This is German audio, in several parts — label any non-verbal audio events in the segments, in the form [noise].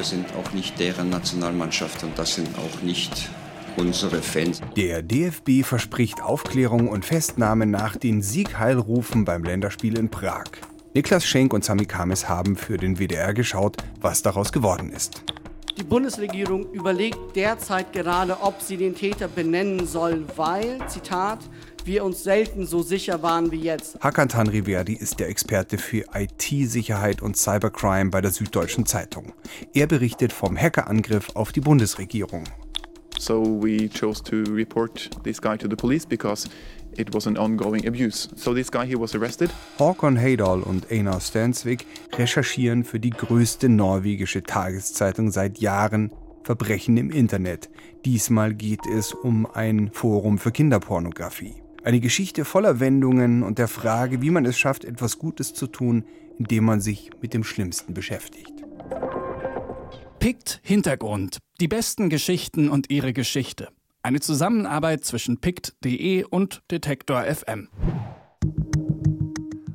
Wir sind auch nicht deren Nationalmannschaft und das sind auch nicht unsere Fans. Der DFB verspricht Aufklärung und Festnahme nach den Siegheilrufen beim Länderspiel in Prag. Niklas Schenk und Sami Kames haben für den WDR geschaut, was daraus geworden ist. Die Bundesregierung überlegt derzeit gerade, ob sie den Täter benennen soll, weil, Zitat, wir uns selten so sicher waren wie jetzt. Hakan Tanriverdi ist der Experte für IT-Sicherheit und Cybercrime bei der Süddeutschen Zeitung. Er berichtet vom Hackerangriff auf die Bundesregierung. So we chose to report this guy to the police because it was an ongoing abuse. So this guy he was arrested. Håkon Heidal und Einar Stensvik recherchieren für die größte norwegische Tageszeitung seit Jahren Verbrechen im Internet. Diesmal geht es um ein Forum für Kinderpornografie. Eine Geschichte voller Wendungen und der Frage, wie man es schafft, etwas Gutes zu tun, indem man sich mit dem Schlimmsten beschäftigt. Pict Hintergrund. Die besten Geschichten und ihre Geschichte. Eine Zusammenarbeit zwischen pict.de und Detektor FM.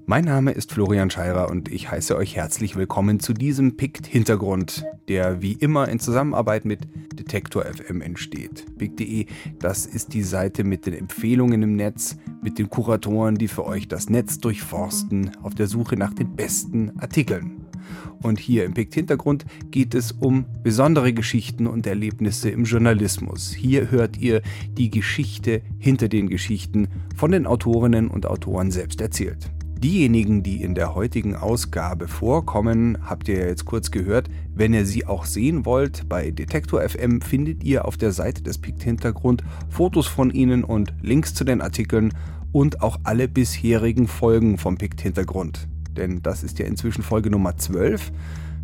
Mein Name ist Florian Scheirer und ich heiße euch herzlich willkommen zu diesem Pict Hintergrund, der wie immer in Zusammenarbeit mit Detektor FM entsteht. Pict.de, das ist die Seite mit den Empfehlungen im Netz, mit den Kuratoren, die für euch das Netz durchforsten, auf der Suche nach den besten Artikeln. Und hier im Pikt Hintergrund geht es um besondere Geschichten und Erlebnisse im Journalismus. Hier hört ihr die Geschichte hinter den Geschichten von den Autorinnen und Autoren selbst erzählt. Diejenigen, die in der heutigen Ausgabe vorkommen, habt ihr jetzt kurz gehört. Wenn ihr sie auch sehen wollt, bei Detektor FM findet ihr auf der Seite des Pikt Hintergrund Fotos von ihnen und Links zu den Artikeln und auch alle bisherigen Folgen vom Pikt Hintergrund denn das ist ja inzwischen Folge Nummer 12.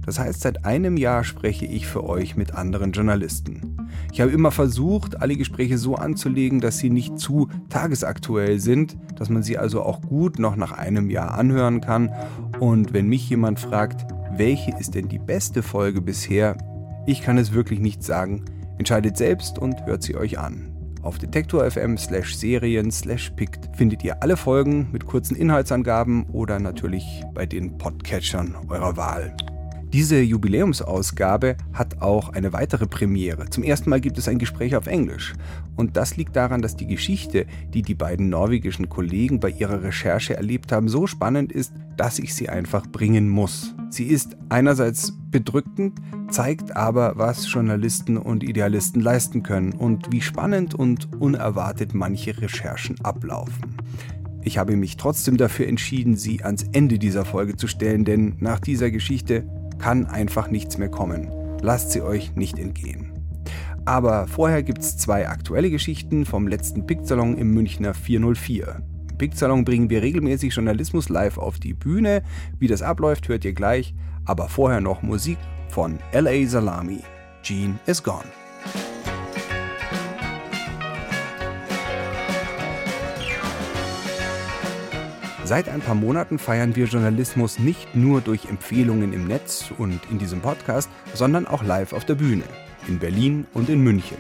Das heißt, seit einem Jahr spreche ich für euch mit anderen Journalisten. Ich habe immer versucht, alle Gespräche so anzulegen, dass sie nicht zu tagesaktuell sind, dass man sie also auch gut noch nach einem Jahr anhören kann. Und wenn mich jemand fragt, welche ist denn die beste Folge bisher, ich kann es wirklich nicht sagen. Entscheidet selbst und hört sie euch an. Auf detektor.fm slash serien slash pict findet ihr alle Folgen mit kurzen Inhaltsangaben oder natürlich bei den Podcatchern eurer Wahl. Diese Jubiläumsausgabe hat auch eine weitere Premiere. Zum ersten Mal gibt es ein Gespräch auf Englisch. Und das liegt daran, dass die Geschichte, die die beiden norwegischen Kollegen bei ihrer Recherche erlebt haben, so spannend ist, dass ich sie einfach bringen muss. Sie ist einerseits bedrückend, zeigt aber, was Journalisten und Idealisten leisten können und wie spannend und unerwartet manche Recherchen ablaufen. Ich habe mich trotzdem dafür entschieden, sie ans Ende dieser Folge zu stellen, denn nach dieser Geschichte kann einfach nichts mehr kommen. Lasst sie euch nicht entgehen. Aber vorher gibt es zwei aktuelle Geschichten vom letzten Picksalon im Münchner 404. Im Picksalon bringen wir regelmäßig Journalismus live auf die Bühne. Wie das abläuft, hört ihr gleich. Aber vorher noch Musik von LA Salami. Gene is gone. Seit ein paar Monaten feiern wir Journalismus nicht nur durch Empfehlungen im Netz und in diesem Podcast, sondern auch live auf der Bühne. In Berlin und in München.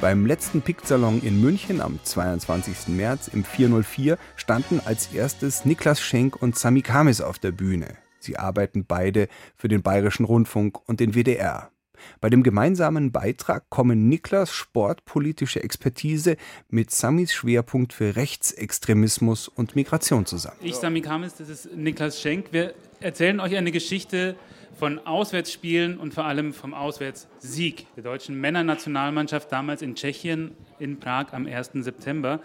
Beim letzten Pick-Salon in München am 22. März im 404 standen als erstes Niklas Schenk und Sami Kamis auf der Bühne. Sie arbeiten beide für den Bayerischen Rundfunk und den WDR. Bei dem gemeinsamen Beitrag kommen Niklas sportpolitische Expertise mit Samis Schwerpunkt für Rechtsextremismus und Migration zusammen. Ich, Sami Kamis, das ist Niklas Schenk. Wir erzählen euch eine Geschichte von Auswärtsspielen und vor allem vom Auswärtssieg der deutschen Männernationalmannschaft damals in Tschechien in Prag am 1. September.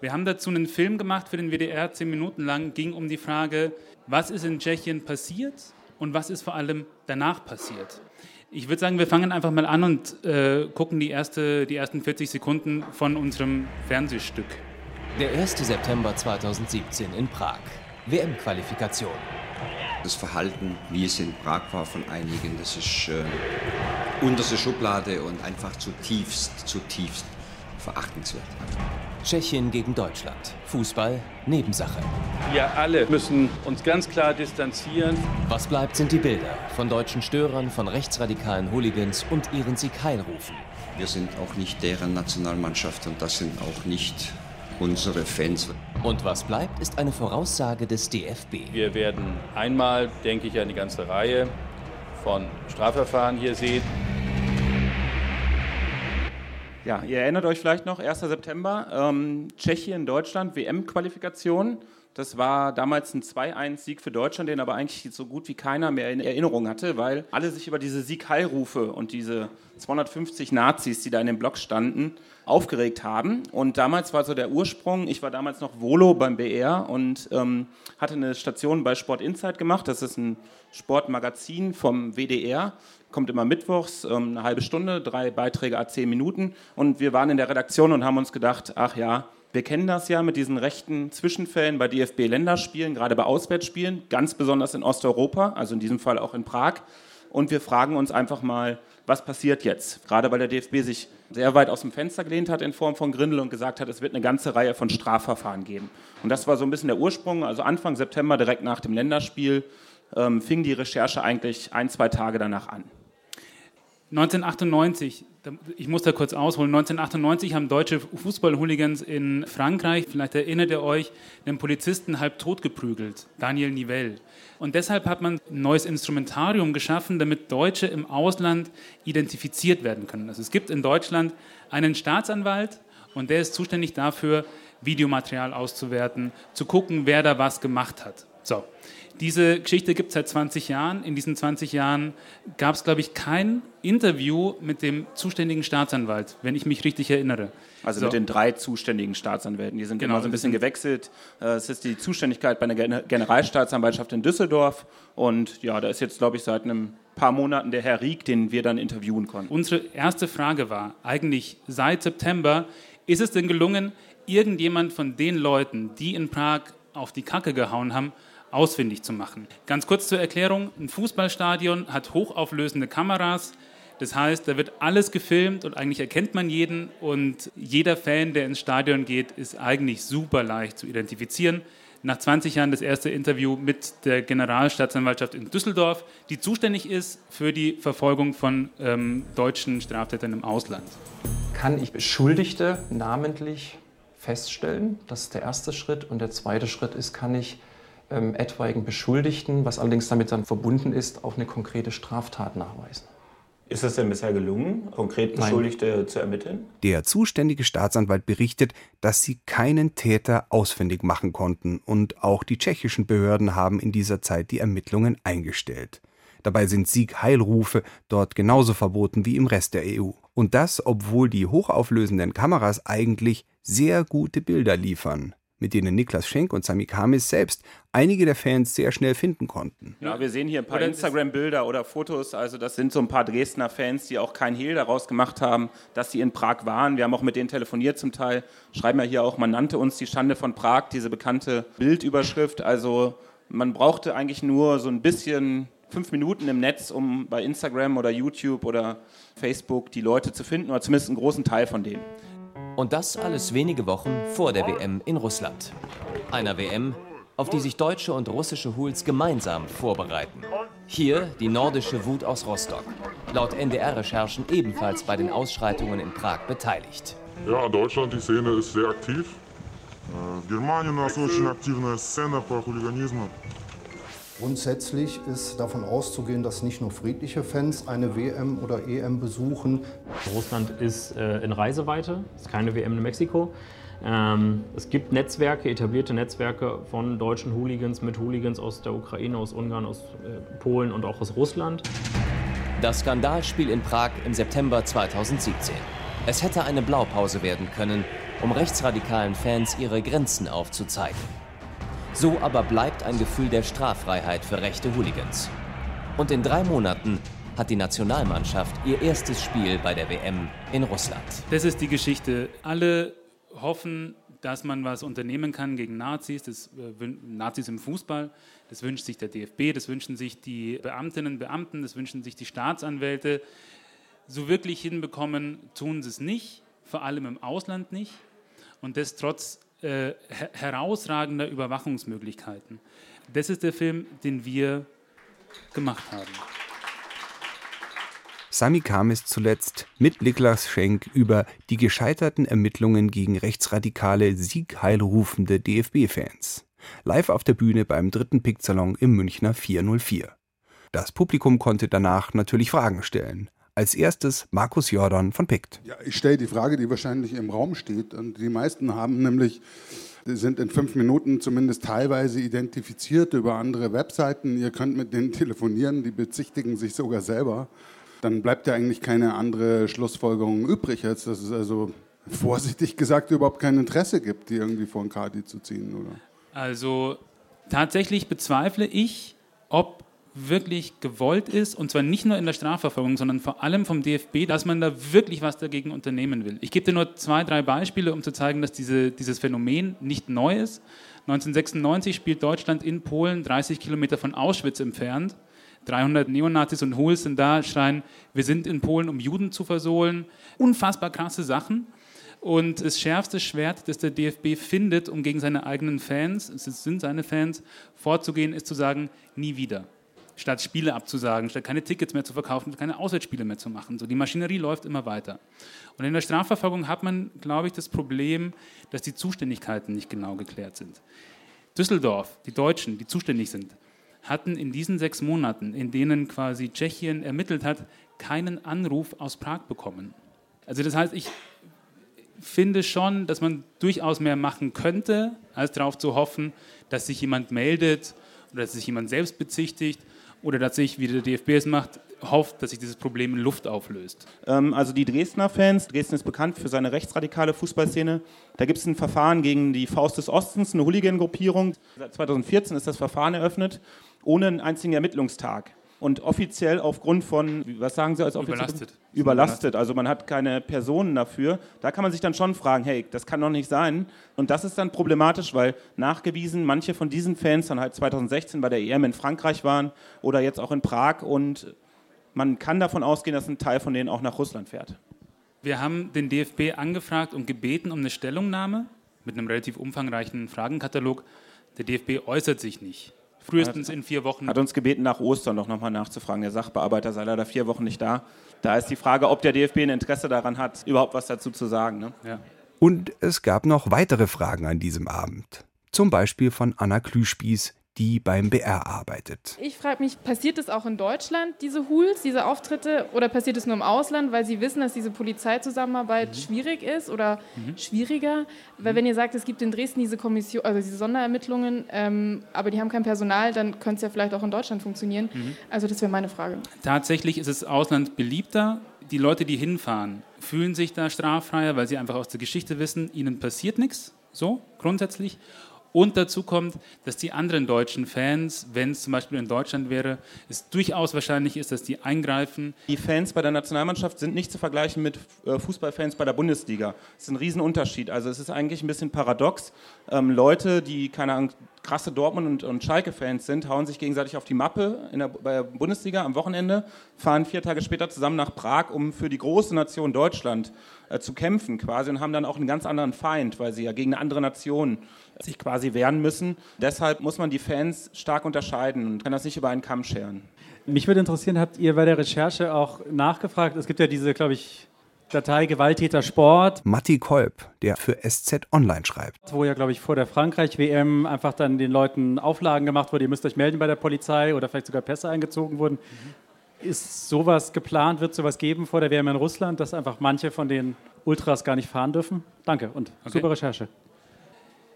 Wir haben dazu einen Film gemacht für den WDR, zehn Minuten lang, ging um die Frage, was ist in Tschechien passiert und was ist vor allem danach passiert. Ich würde sagen, wir fangen einfach mal an und äh, gucken die, erste, die ersten 40 Sekunden von unserem Fernsehstück. Der 1. September 2017 in Prag. WM-Qualifikation. Das Verhalten, wie es in Prag war von einigen, das ist äh, unterste Schublade und einfach zutiefst, zutiefst verachtenswert. Tschechien gegen Deutschland. Fußball, Nebensache. Wir alle müssen uns ganz klar distanzieren. Was bleibt, sind die Bilder von deutschen Störern, von rechtsradikalen Hooligans und ihren Sieg Heilrufen. Wir sind auch nicht deren Nationalmannschaft und das sind auch nicht unsere Fans. Und was bleibt, ist eine Voraussage des DFB. Wir werden einmal, denke ich, eine ganze Reihe von Strafverfahren hier seht. Ja, ihr erinnert euch vielleicht noch, 1. September, ähm, Tschechien, Deutschland, WM-Qualifikation. Das war damals ein 2-1-Sieg für Deutschland, den aber eigentlich so gut wie keiner mehr in Erinnerung hatte, weil alle sich über diese Sieg-Heilrufe und diese 250 Nazis, die da in dem Block standen, aufgeregt haben. Und damals war so der Ursprung, ich war damals noch Volo beim BR und ähm, hatte eine Station bei Sport Insight gemacht. Das ist ein Sportmagazin vom WDR. Kommt immer mittwochs, ähm, eine halbe Stunde, drei Beiträge a zehn Minuten. Und wir waren in der Redaktion und haben uns gedacht, ach ja, wir kennen das ja mit diesen rechten Zwischenfällen bei DFB-Länderspielen, gerade bei Auswärtsspielen, ganz besonders in Osteuropa, also in diesem Fall auch in Prag. Und wir fragen uns einfach mal, was passiert jetzt? Gerade weil der DFB sich sehr weit aus dem Fenster gelehnt hat in Form von Grindel und gesagt hat, es wird eine ganze Reihe von Strafverfahren geben. Und das war so ein bisschen der Ursprung. Also Anfang September, direkt nach dem Länderspiel, ähm, fing die Recherche eigentlich ein, zwei Tage danach an. 1998, ich muss da kurz ausholen, 1998 haben deutsche Fußballhooligans in Frankreich, vielleicht erinnert ihr euch, einen Polizisten halb tot geprügelt, Daniel Nivelle. Und deshalb hat man ein neues Instrumentarium geschaffen, damit Deutsche im Ausland identifiziert werden können. Also es gibt in Deutschland einen Staatsanwalt und der ist zuständig dafür, Videomaterial auszuwerten, zu gucken, wer da was gemacht hat. So, diese Geschichte gibt es seit 20 Jahren. In diesen 20 Jahren gab es, glaube ich, kein Interview mit dem zuständigen Staatsanwalt, wenn ich mich richtig erinnere. Also so. mit den drei zuständigen Staatsanwälten. Die sind genau, so ein bisschen gewechselt. Äh, es ist die Zuständigkeit bei der Generalstaatsanwaltschaft in Düsseldorf. Und ja, da ist jetzt, glaube ich, seit einem paar Monaten der Herr Rieck, den wir dann interviewen konnten. Unsere erste Frage war eigentlich seit September, ist es denn gelungen, irgendjemand von den Leuten, die in Prag auf die Kacke gehauen haben, ausfindig zu machen. Ganz kurz zur Erklärung, ein Fußballstadion hat hochauflösende Kameras, das heißt, da wird alles gefilmt und eigentlich erkennt man jeden und jeder Fan, der ins Stadion geht, ist eigentlich super leicht zu identifizieren. Nach 20 Jahren das erste Interview mit der Generalstaatsanwaltschaft in Düsseldorf, die zuständig ist für die Verfolgung von ähm, deutschen Straftätern im Ausland. Kann ich Beschuldigte namentlich feststellen? Das ist der erste Schritt. Und der zweite Schritt ist, kann ich ähm, etwaigen Beschuldigten, was allerdings damit dann verbunden ist, auch eine konkrete Straftat nachweisen. Ist es denn bisher gelungen, konkret Beschuldigte Nein. zu ermitteln? Der zuständige Staatsanwalt berichtet, dass sie keinen Täter ausfindig machen konnten und auch die tschechischen Behörden haben in dieser Zeit die Ermittlungen eingestellt. Dabei sind Sieg-Heilrufe dort genauso verboten wie im Rest der EU. Und das, obwohl die hochauflösenden Kameras eigentlich sehr gute Bilder liefern mit denen Niklas Schenk und Sami Kamis selbst einige der Fans sehr schnell finden konnten. Ja, wir sehen hier ein paar Instagram-Bilder oder Fotos. Also das sind so ein paar Dresdner Fans, die auch kein Hehl daraus gemacht haben, dass sie in Prag waren. Wir haben auch mit denen telefoniert zum Teil. Schreiben ja hier auch, man nannte uns die Schande von Prag, diese bekannte Bildüberschrift. Also man brauchte eigentlich nur so ein bisschen fünf Minuten im Netz, um bei Instagram oder YouTube oder Facebook die Leute zu finden oder zumindest einen großen Teil von denen. Und das alles wenige Wochen vor der WM in Russland. Einer WM, auf die sich deutsche und russische Hools gemeinsam vorbereiten. Hier die nordische Wut aus Rostock. Laut NDR-Recherchen ebenfalls bei den Ausschreitungen in Prag beteiligt. Ja, Deutschland, die Szene ist sehr aktiv. В Германии у нас очень активная сцена по хулиганизму. Grundsätzlich ist davon auszugehen, dass nicht nur friedliche Fans eine WM oder EM besuchen. Russland ist äh, in Reiseweite, es ist keine WM in Mexiko. Ähm, es gibt Netzwerke, etablierte Netzwerke von deutschen Hooligans mit Hooligans aus der Ukraine, aus Ungarn, aus äh, Polen und auch aus Russland. Das Skandalspiel in Prag im September 2017. Es hätte eine Blaupause werden können, um rechtsradikalen Fans ihre Grenzen aufzuzeigen. So aber bleibt ein Gefühl der Straffreiheit für rechte Hooligans. Und in drei Monaten hat die Nationalmannschaft ihr erstes Spiel bei der WM in Russland. Das ist die Geschichte. Alle hoffen, dass man was unternehmen kann gegen Nazis, das, äh, Nazis im Fußball. Das wünscht sich der DFB, das wünschen sich die Beamtinnen und Beamten, das wünschen sich die Staatsanwälte. So wirklich hinbekommen tun sie es nicht, vor allem im Ausland nicht. Und das trotz äh, herausragender Überwachungsmöglichkeiten. Das ist der Film, den wir gemacht haben. Sami Kamis zuletzt mit Niklas Schenk über die gescheiterten Ermittlungen gegen rechtsradikale, siegheilrufende DFB-Fans. Live auf der Bühne beim dritten Picksalon im Münchner 404. Das Publikum konnte danach natürlich Fragen stellen. Als erstes Markus Jordan von PICT. Ja, ich stelle die Frage, die wahrscheinlich im Raum steht. Und die meisten haben nämlich, sind in fünf Minuten zumindest teilweise identifiziert über andere Webseiten. Ihr könnt mit denen telefonieren, die bezichtigen sich sogar selber. Dann bleibt ja eigentlich keine andere Schlussfolgerung übrig, als dass es also vorsichtig gesagt überhaupt kein Interesse gibt, die irgendwie vor den Kadi zu ziehen, oder? Also tatsächlich bezweifle ich, ob wirklich gewollt ist, und zwar nicht nur in der Strafverfolgung, sondern vor allem vom DFB, dass man da wirklich was dagegen unternehmen will. Ich gebe dir nur zwei, drei Beispiele, um zu zeigen, dass diese, dieses Phänomen nicht neu ist. 1996 spielt Deutschland in Polen, 30 Kilometer von Auschwitz entfernt. 300 Neonazis und Huls sind da, schreien, wir sind in Polen, um Juden zu versohlen. Unfassbar krasse Sachen. Und das schärfste Schwert, das der DFB findet, um gegen seine eigenen Fans, es sind seine Fans, vorzugehen, ist zu sagen, nie wieder statt Spiele abzusagen, statt keine Tickets mehr zu verkaufen, keine Auswärtsspiele mehr zu machen. So, die Maschinerie läuft immer weiter. Und in der Strafverfolgung hat man, glaube ich, das Problem, dass die Zuständigkeiten nicht genau geklärt sind. Düsseldorf, die Deutschen, die zuständig sind, hatten in diesen sechs Monaten, in denen quasi Tschechien ermittelt hat, keinen Anruf aus Prag bekommen. Also das heißt, ich finde schon, dass man durchaus mehr machen könnte, als darauf zu hoffen, dass sich jemand meldet oder dass sich jemand selbst bezichtigt oder sich, wie der DFB es macht, hofft, dass sich dieses Problem in Luft auflöst? Ähm, also die Dresdner Fans, Dresden ist bekannt für seine rechtsradikale Fußballszene. Da gibt es ein Verfahren gegen die Faust des Ostens, eine Hooligan-Gruppierung. Seit 2014 ist das Verfahren eröffnet, ohne einen einzigen Ermittlungstag und offiziell aufgrund von, was sagen Sie als offiziell? Überlastet. Überlastet, also man hat keine Personen dafür. Da kann man sich dann schon fragen, hey, das kann doch nicht sein. Und das ist dann problematisch, weil nachgewiesen manche von diesen Fans dann halt 2016 bei der EM in Frankreich waren oder jetzt auch in Prag und man kann davon ausgehen, dass ein Teil von denen auch nach Russland fährt. Wir haben den DFB angefragt und gebeten um eine Stellungnahme mit einem relativ umfangreichen Fragenkatalog. Der DFB äußert sich nicht. Frühestens in vier Wochen. Hat uns gebeten, nach Ostern doch nochmal nachzufragen. Der Sachbearbeiter sei leider vier Wochen nicht da. Da ist die Frage, ob der DFB ein Interesse daran hat, überhaupt was dazu zu sagen. Ne? Ja. Und es gab noch weitere Fragen an diesem Abend. Zum Beispiel von Anna Klüspieß, die beim BR arbeitet. Ich frage mich, passiert es auch in Deutschland, diese Hools, diese Auftritte, oder passiert es nur im Ausland, weil Sie wissen, dass diese Polizeizusammenarbeit mhm. schwierig ist oder mhm. schwieriger? Weil mhm. wenn ihr sagt, es gibt in Dresden diese Kommission, also diese Sonderermittlungen, ähm, aber die haben kein Personal, dann könnte es ja vielleicht auch in Deutschland funktionieren. Mhm. Also das wäre meine Frage. Tatsächlich ist es Ausland beliebter. Die Leute, die hinfahren, fühlen sich da straffreier, weil sie einfach aus der Geschichte wissen, ihnen passiert nichts, so grundsätzlich. Und dazu kommt, dass die anderen deutschen Fans, wenn es zum Beispiel in Deutschland wäre, es durchaus wahrscheinlich ist, dass die eingreifen. Die Fans bei der Nationalmannschaft sind nicht zu vergleichen mit äh, Fußballfans bei der Bundesliga. Das ist ein Riesenunterschied. Also es ist eigentlich ein bisschen paradox. Ähm, Leute, die keine Ahnung, krasse Dortmund- und, und Schalke-Fans sind, hauen sich gegenseitig auf die Mappe in der, bei der Bundesliga am Wochenende, fahren vier Tage später zusammen nach Prag, um für die große Nation Deutschland äh, zu kämpfen quasi und haben dann auch einen ganz anderen Feind, weil sie ja gegen eine andere Nation sich quasi wehren müssen. Deshalb muss man die Fans stark unterscheiden und kann das nicht über einen Kamm scheren. Mich würde interessieren, habt ihr bei der Recherche auch nachgefragt? Es gibt ja diese, glaube ich, Datei Gewalttäter Sport. Matti Kolb, der für SZ Online schreibt. Wo ja, glaube ich, vor der Frankreich-WM einfach dann den Leuten Auflagen gemacht wurde, ihr müsst euch melden bei der Polizei oder vielleicht sogar Pässe eingezogen wurden. Mhm. Ist sowas geplant, wird sowas geben vor der WM in Russland, dass einfach manche von den Ultras gar nicht fahren dürfen? Danke und okay. super Recherche.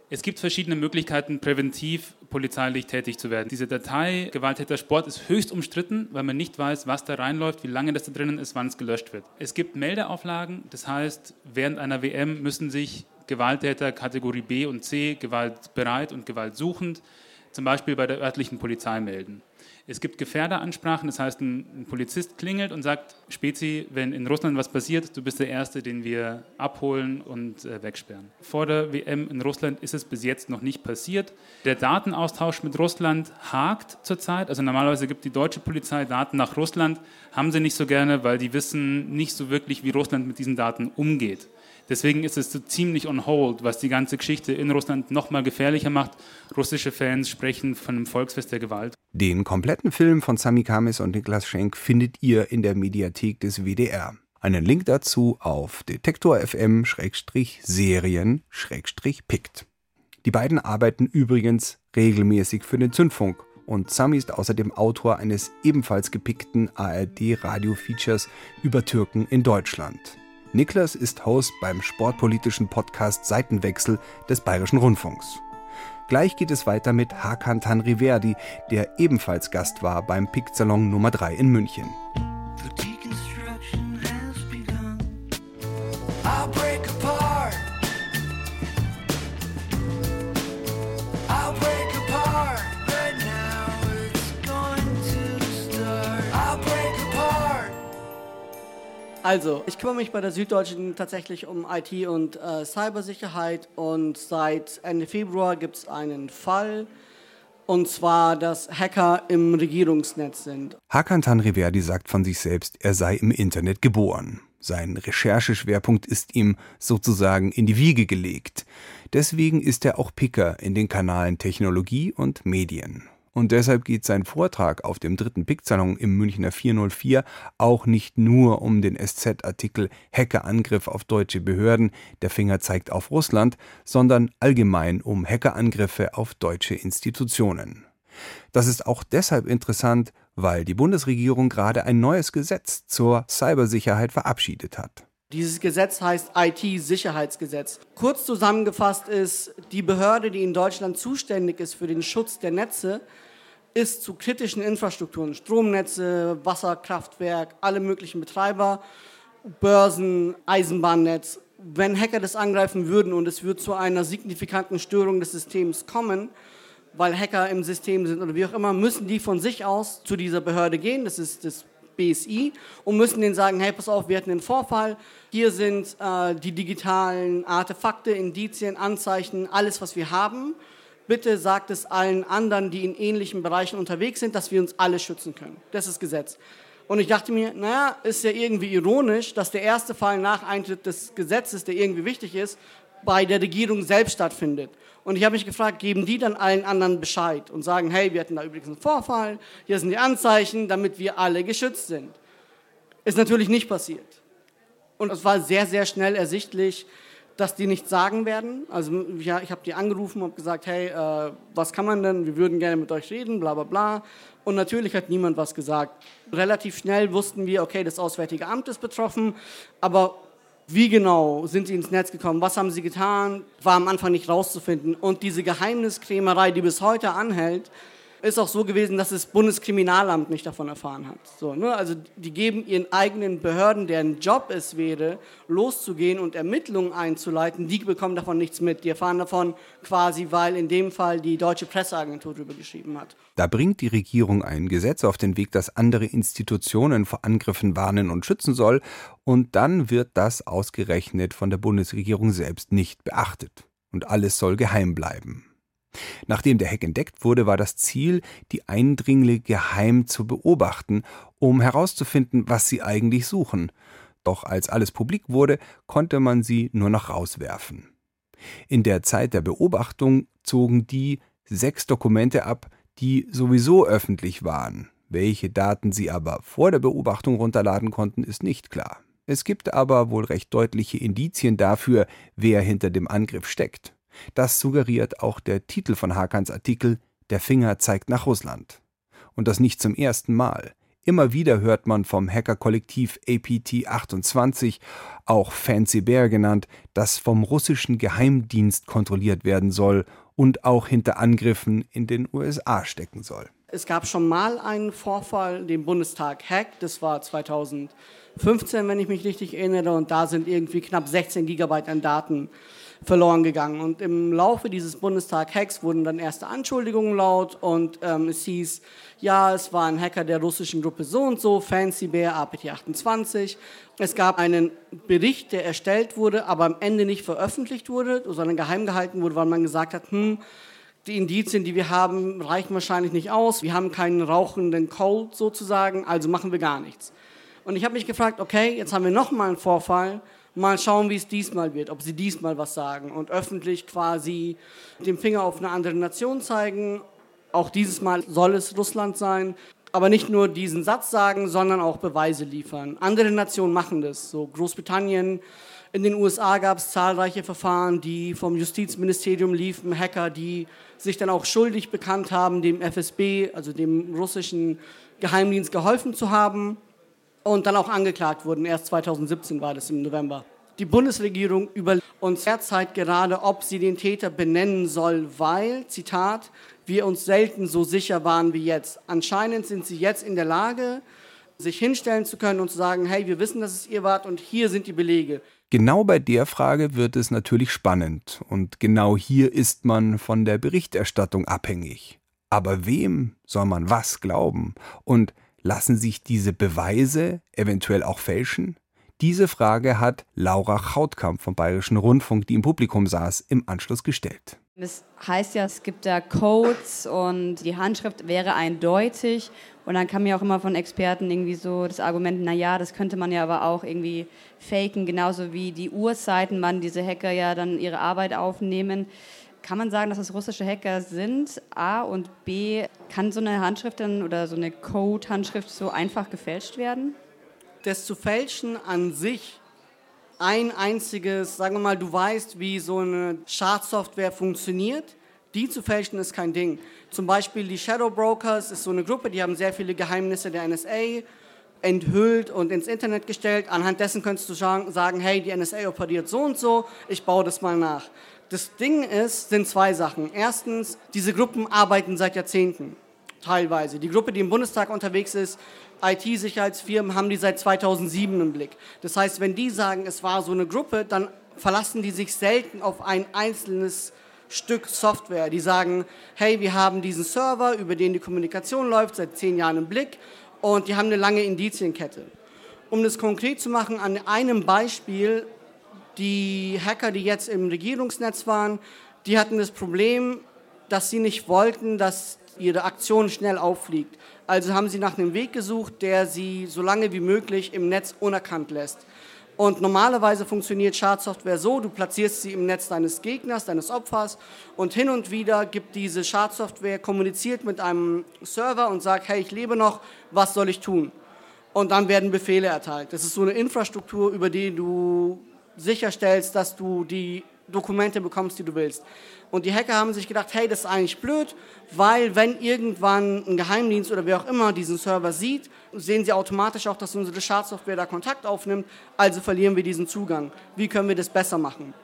Es gibt verschiedene Möglichkeiten, präventiv polizeilich tätig zu werden. Diese Datei Gewalttäter Sport ist höchst umstritten, weil man nicht weiß, was da reinläuft, wie lange das da drinnen ist, wann es gelöscht wird. Es gibt Meldeauflagen, das heißt, während einer WM müssen sich Gewalttäter Kategorie B und C, gewaltbereit und gewaltsuchend, zum Beispiel bei der örtlichen Polizei melden. Es gibt Gefährderansprachen, das heißt, ein, Polizist klingelt und sagt, Spezi, wenn in Russland was passiert, du bist der Erste, den wir abholen und äh, wegsperren. Vor der WM in Russland ist es bis jetzt noch nicht passiert. Der Datenaustausch mit Russland hakt zurzeit. Also normalerweise gibt die deutsche Polizei Daten nach Russland, haben sie nicht so gerne, weil die wissen nicht so wirklich, wie Russland mit diesen Daten umgeht. Deswegen ist es so ziemlich on hold, was die ganze Geschichte in Russland noch mal gefährlicher macht. Russische Fans sprechen von einem Volksfest der Gewalt. Den kompletten Film von Sami Kamis und Niklas Schenk findet ihr in der Mediathek des WDR. Einen Link dazu auf Detektor FM Serien Pict. Die beiden arbeiten übrigens regelmäßig für den Zündfunk und Sami ist außerdem Autor eines ebenfalls gepickten ARD-Radio-Features über Türken in Deutschland. Niklas ist Host beim sportpolitischen Podcast Seitenwechsel des Bayerischen Rundfunks. Gleich geht es weiter mit Hakan Tanriverdi, der ebenfalls Gast war beim Pick-Salon Nummer 3 in München. Also, ich kümmere mich bei der Süddeutschen tatsächlich um IT und äh, Cybersicherheit und seit Ende Februar gibt es einen Fall, und zwar, dass Hacker im Regierungsnetz sind. Hakan Tanriverdi sagt von sich selbst, er sei im Internet geboren. Sein Rechercheschwerpunkt ist ihm sozusagen in die Wiege gelegt. Deswegen ist er auch Picker in den Kanalen Technologie und Medien. Und deshalb geht sein Vortrag auf dem dritten Picksalon im Münchner 404 auch nicht nur um den SZ-Artikel Hackerangriff auf deutsche Behörden, der Finger zeigt auf Russland, sondern allgemein um Hackerangriffe auf deutsche Institutionen. Das ist auch deshalb interessant, weil die Bundesregierung gerade ein neues Gesetz zur Cybersicherheit verabschiedet hat. Dieses Gesetz heißt IT-Sicherheitsgesetz. Kurz zusammengefasst ist, die Behörde, die in Deutschland zuständig ist für den Schutz der Netze, ist zu kritischen Infrastrukturen, Stromnetze, Wasserkraftwerk, alle möglichen Betreiber, Börsen, Eisenbahnnetz. Wenn Hacker das angreifen würden und es würde zu einer signifikanten Störung des Systems kommen, weil Hacker im System sind oder wie auch immer, müssen die von sich aus zu dieser Behörde gehen, das ist das BSI, und müssen denen sagen, hey, pass auf, wir hatten einen Vorfall, hier sind äh, die digitalen Artefakte, Indizien, Anzeichen, alles, was wir haben bitte sagt es allen anderen, die in ähnlichen Bereichen unterwegs sind, dass wir uns alle schützen können. Das ist Gesetz. Und ich dachte mir, naja, ist ja irgendwie ironisch, dass der erste Fall nach Eintritt des Gesetzes, der irgendwie wichtig ist, bei der Regierung selbst stattfindet. Und ich habe mich gefragt, geben die dann allen anderen Bescheid und sagen, hey, wir hatten da übrigens einen Vorfall, hier sind die Anzeichen, damit wir alle geschützt sind. Ist natürlich nicht passiert. Und es war sehr, sehr schnell ersichtlich, dass die nichts sagen werden. Also ja, ich habe die angerufen und gesagt, hey, äh, was kann man denn? Wir würden gerne mit euch reden, bla bla bla. Und natürlich hat niemand was gesagt. Relativ schnell wussten wir, okay, das Auswärtige Amt ist betroffen, aber wie genau sind sie ins Netz gekommen? Was haben sie getan? War am Anfang nicht rauszufinden. Und diese Geheimniskrämerei, die bis heute anhält, ist auch so gewesen, dass das Bundeskriminalamt nicht davon erfahren hat. So, ne? Also die geben ihren eigenen Behörden, deren Job es wäre, loszugehen und Ermittlungen einzuleiten, die bekommen davon nichts mit. Die erfahren davon quasi, weil in dem Fall die deutsche Presseagentur darüber geschrieben hat. Da bringt die Regierung ein Gesetz auf den Weg, das andere Institutionen vor Angriffen warnen und schützen soll, und dann wird das ausgerechnet von der Bundesregierung selbst nicht beachtet. Und alles soll geheim bleiben. Nachdem der Hack entdeckt wurde, war das Ziel, die Eindringlinge geheim zu beobachten, um herauszufinden, was sie eigentlich suchen. Doch als alles publik wurde, konnte man sie nur noch rauswerfen. In der Zeit der Beobachtung zogen die sechs Dokumente ab, die sowieso öffentlich waren. Welche Daten sie aber vor der Beobachtung runterladen konnten, ist nicht klar. Es gibt aber wohl recht deutliche Indizien dafür, wer hinter dem Angriff steckt. Das suggeriert auch der Titel von Hakans Artikel Der Finger zeigt nach Russland. Und das nicht zum ersten Mal. Immer wieder hört man vom Hackerkollektiv APT28, auch Fancy Bear genannt, das vom russischen Geheimdienst kontrolliert werden soll und auch hinter Angriffen in den USA stecken soll. Es gab schon mal einen Vorfall, den Bundestag Hack, das war 2015, wenn ich mich richtig erinnere, und da sind irgendwie knapp 16 Gigabyte an Daten verloren gegangen. Und im Laufe dieses Bundestag-Hacks wurden dann erste Anschuldigungen laut und ähm, es hieß, ja, es war ein Hacker der russischen Gruppe so und so, Fancy Bear APT28. Es gab einen Bericht, der erstellt wurde, aber am Ende nicht veröffentlicht wurde, sondern geheim gehalten wurde, weil man gesagt hat, hm, die Indizien, die wir haben, reichen wahrscheinlich nicht aus. Wir haben keinen rauchenden Code sozusagen, also machen wir gar nichts. Und ich habe mich gefragt, okay, jetzt haben wir nochmal einen Vorfall Mal schauen, wie es diesmal wird, ob sie diesmal was sagen und öffentlich quasi den Finger auf eine andere Nation zeigen. Auch dieses Mal soll es Russland sein. Aber nicht nur diesen Satz sagen, sondern auch Beweise liefern. Andere Nationen machen das. So Großbritannien, in den USA gab es zahlreiche Verfahren, die vom Justizministerium liefen, Hacker, die sich dann auch schuldig bekannt haben, dem FSB, also dem russischen Geheimdienst, geholfen zu haben und dann auch angeklagt wurden. Erst 2017 war das im November. Die Bundesregierung über uns derzeit gerade, ob sie den Täter benennen soll, weil, Zitat, wir uns selten so sicher waren wie jetzt. Anscheinend sind sie jetzt in der Lage, sich hinstellen zu können und zu sagen, hey, wir wissen, dass es ihr wart und hier sind die Belege. Genau bei der Frage wird es natürlich spannend und genau hier ist man von der Berichterstattung abhängig. Aber wem soll man was glauben? Und lassen sich diese Beweise eventuell auch fälschen? Diese Frage hat Laura Chautkamp vom Bayerischen Rundfunk, die im Publikum saß, im Anschluss gestellt. Das heißt ja, es gibt da Codes und die Handschrift wäre eindeutig. Und dann kam ja auch immer von Experten irgendwie so das Argument, naja, das könnte man ja aber auch irgendwie faken, genauso wie die Uhrzeiten, wann diese Hacker ja dann ihre Arbeit aufnehmen. Kann man sagen, dass es russische Hacker sind? A und B, kann so eine Handschrift dann oder so eine Code-Handschrift so einfach gefälscht werden? das zu fälschen an sich ein einziges, sagen wir mal, du weißt, wie so eine Schadsoftware funktioniert, die zu fälschen ist kein Ding. Zum Beispiel die Shadow Brokers ist so eine Gruppe, die haben sehr viele Geheimnisse der NSA enthüllt und ins Internet gestellt. Anhand dessen könntest du sagen, hey, die NSA operiert so und so, ich baue das mal nach. Das Ding ist, sind zwei Sachen. Erstens, diese Gruppen arbeiten seit Jahrzehnten, teilweise. Die Gruppe, die im Bundestag unterwegs ist, IT-Sicherheitsfirmen haben die seit 2007 im Blick. Das heißt, wenn die sagen, es war so eine Gruppe, dann verlassen die sich selten auf ein einzelnes Stück Software. Die sagen, hey, wir haben diesen Server, über den die Kommunikation läuft, seit zehn Jahren im Blick und die haben eine lange Indizienkette. Um das konkret zu machen, an einem Beispiel, die Hacker, die jetzt im Regierungsnetz waren, die hatten das Problem, dass sie nicht wollten, dass ihre Aktion schnell auffliegt. Also haben sie nach einem Weg gesucht, der sie so lange wie möglich im Netz unerkannt lässt. Und normalerweise funktioniert Schadsoftware so, du platzierst sie im Netz deines Gegners, deines Opfers und hin und wieder gibt diese Schadsoftware, kommuniziert mit einem Server und sagt, hey, ich lebe noch, was soll ich tun? Und dann werden Befehle erteilt. Das ist so eine Infrastruktur, über die du sicherstellst, dass du die Dokumente bekommst, die du willst. Und die Hacker haben sich gedacht, hey, das ist eigentlich blöd, weil wenn irgendwann ein Geheimdienst oder wer auch immer diesen Server sieht, sehen sie automatisch auch, dass unsere Schadsoftware da Kontakt aufnimmt, also verlieren wir diesen Zugang. Wie können wir das besser machen?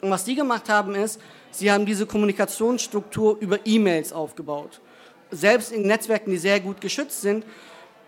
Und was die gemacht haben ist, sie haben diese Kommunikationsstruktur über E-Mails aufgebaut. Selbst in Netzwerken, die sehr gut geschützt sind,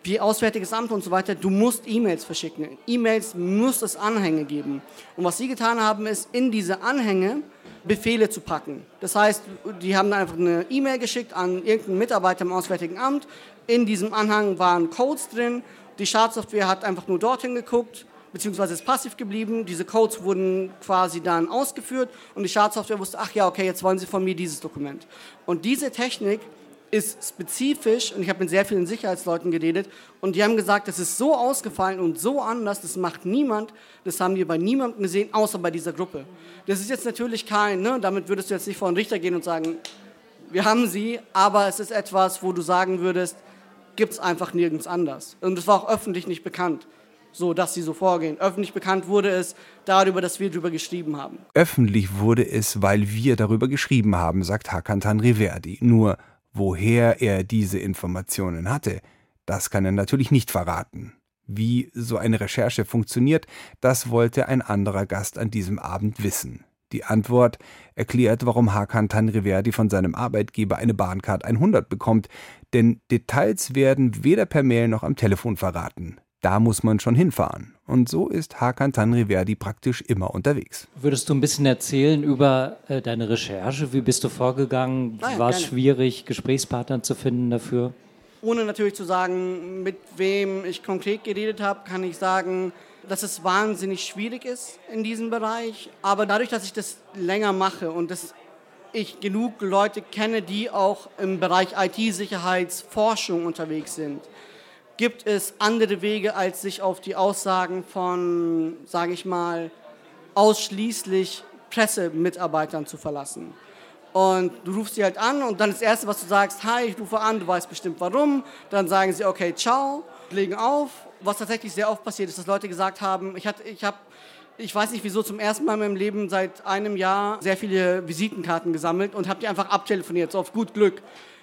wie Auswärtiges Amt und so weiter, du musst E-Mails verschicken. E-Mails muss es Anhänge geben. Und was sie getan haben, ist, in diese Anhänge Befehle zu packen. Das heißt, die haben einfach eine E-Mail geschickt an irgendeinen Mitarbeiter im Auswärtigen Amt. In diesem Anhang waren Codes drin. Die Schadsoftware hat einfach nur dorthin geguckt, beziehungsweise ist passiv geblieben. Diese Codes wurden quasi dann ausgeführt und die Schadsoftware wusste, ach ja, okay, jetzt wollen sie von mir dieses Dokument. Und diese Technik ist spezifisch, und ich habe mit sehr vielen Sicherheitsleuten geredet, und die haben gesagt, das ist so ausgefallen und so anders, das macht niemand, das haben wir bei niemandem gesehen, außer bei dieser Gruppe. Das ist jetzt natürlich kein, ne, damit würdest du jetzt nicht vor einen Richter gehen und sagen, wir haben sie, aber es ist etwas, wo du sagen würdest, gibt es einfach nirgends anders. Und es war auch öffentlich nicht bekannt so dass sie so vorgehen. Öffentlich bekannt wurde es darüber, dass wir darüber geschrieben haben. Öffentlich wurde es, weil wir darüber geschrieben haben, sagt Hakan Tanriverdi. Nur Woher er diese Informationen hatte, das kann er natürlich nicht verraten. Wie so eine Recherche funktioniert, das wollte ein anderer Gast an diesem Abend wissen. Die Antwort erklärt, warum Hakan Tanriverdi von seinem Arbeitgeber eine Bahncard 100 bekommt, denn Details werden weder per Mail noch am Telefon verraten. Da muss man schon hinfahren. Und so ist Hakan Tanriverdi praktisch immer unterwegs. Würdest du ein bisschen erzählen über äh, deine Recherche? Wie bist du vorgegangen? Nein, War es schwierig, Gesprächspartner zu finden dafür? Ohne natürlich zu sagen, mit wem ich konkret geredet habe, kann ich sagen, dass es wahnsinnig schwierig ist in diesem Bereich. Aber dadurch, dass ich das länger mache und dass ich genug Leute kenne, die auch im Bereich IT-Sicherheitsforschung unterwegs sind, gibt es andere Wege, als sich auf die Aussagen von, sage ich mal, ausschließlich Pressemitarbeitern zu verlassen. Und du rufst sie halt an und dann das Erste, was du sagst, hi, ich rufe an, du weißt bestimmt warum. Dann sagen sie, okay, ciao, legen auf. Was tatsächlich sehr oft passiert ist, dass Leute gesagt haben, ich, ich habe ich weiß nicht wieso, zum ersten Mal in meinem Leben seit einem Jahr sehr viele Visitenkarten gesammelt und habe die einfach abtelefoniert, so auf gut Glück.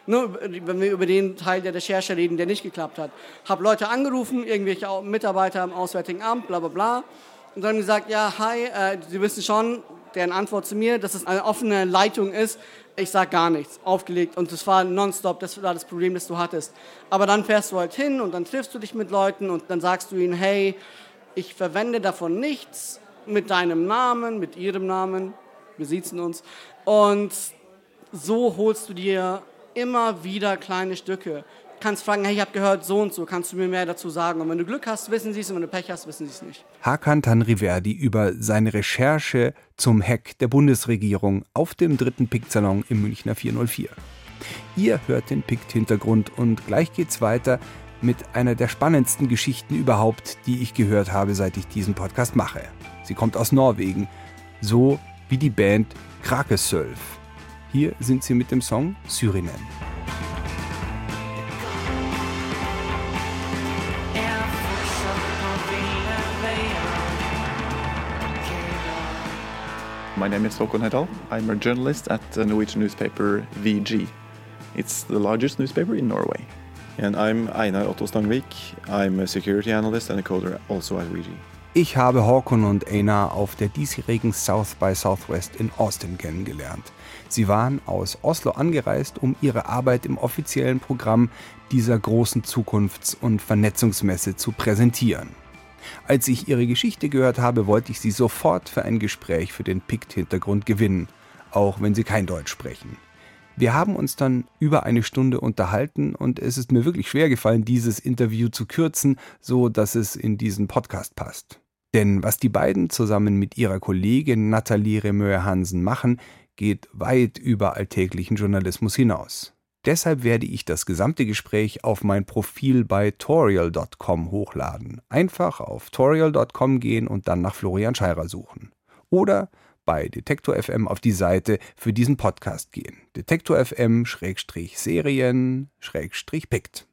Ne, wenn wir über den Teil der Recherche reden, der nicht geklappt hat. Habe Leute angerufen, irgendwelche Mitarbeiter im Auswärtigen Amt, bla bla bla. Und dann gesagt, ja, hi, äh, Sie wissen schon, deren Antwort zu mir, dass es eine offene Leitung ist. Ich sage gar nichts, aufgelegt. Und das war nonstop, das war das Problem, das du hattest. Aber dann fährst du halt hin und dann triffst du dich mit Leuten und dann sagst du ihnen, hey, ich verwende davon nichts mit deinem Namen, mit ihrem Namen, wir sitzen uns. Und so holst du dir immer wieder kleine Stücke. Du kannst fragen, hey, ich habe gehört, so und so, kannst du mir mehr dazu sagen? Und wenn du Glück hast, wissen sie es, und wenn du Pech hast, wissen sie es nicht. Hakan Tanriverdi über seine Recherche zum Hack der Bundesregierung auf dem dritten PICT-Salon im Münchner 404. Ihr hört den PICT-Hintergrund und gleich geht's weiter mit einer der spannendsten Geschichten überhaupt, die ich gehört habe, seit ich diesen Podcast mache. Sie kommt aus Norwegen, so wie die Band Krakesölv. Hier sind sie mit dem Song Syrinen. My name is Håkon Hedal. I'm a journalist at the Norwegian newspaper VG. It's the largest newspaper in Norway. And I'm Einar Otto Stangvik. I'm a security analyst and a coder also at VG. Ich habe Håkon und Einar auf der diesjährigen South by Southwest in Austin kennengelernt. Sie waren aus Oslo angereist, um ihre Arbeit im offiziellen Programm dieser großen Zukunfts- und Vernetzungsmesse zu präsentieren. Als ich ihre Geschichte gehört habe, wollte ich sie sofort für ein Gespräch für den PICT-Hintergrund gewinnen, auch wenn sie kein Deutsch sprechen. Wir haben uns dann über eine Stunde unterhalten und es ist mir wirklich schwer gefallen, dieses Interview zu kürzen, so dass es in diesen Podcast passt. Denn was die beiden zusammen mit ihrer Kollegin Nathalie Remöhr Hansen machen, geht weit über alltäglichen Journalismus hinaus. Deshalb werde ich das gesamte Gespräch auf mein Profil bei torial.com hochladen. Einfach auf torial.com gehen und dann nach Florian Scheirer suchen. Oder bei Detektor FM auf die Seite für diesen Podcast gehen. Detektor FM-Serien-Pict.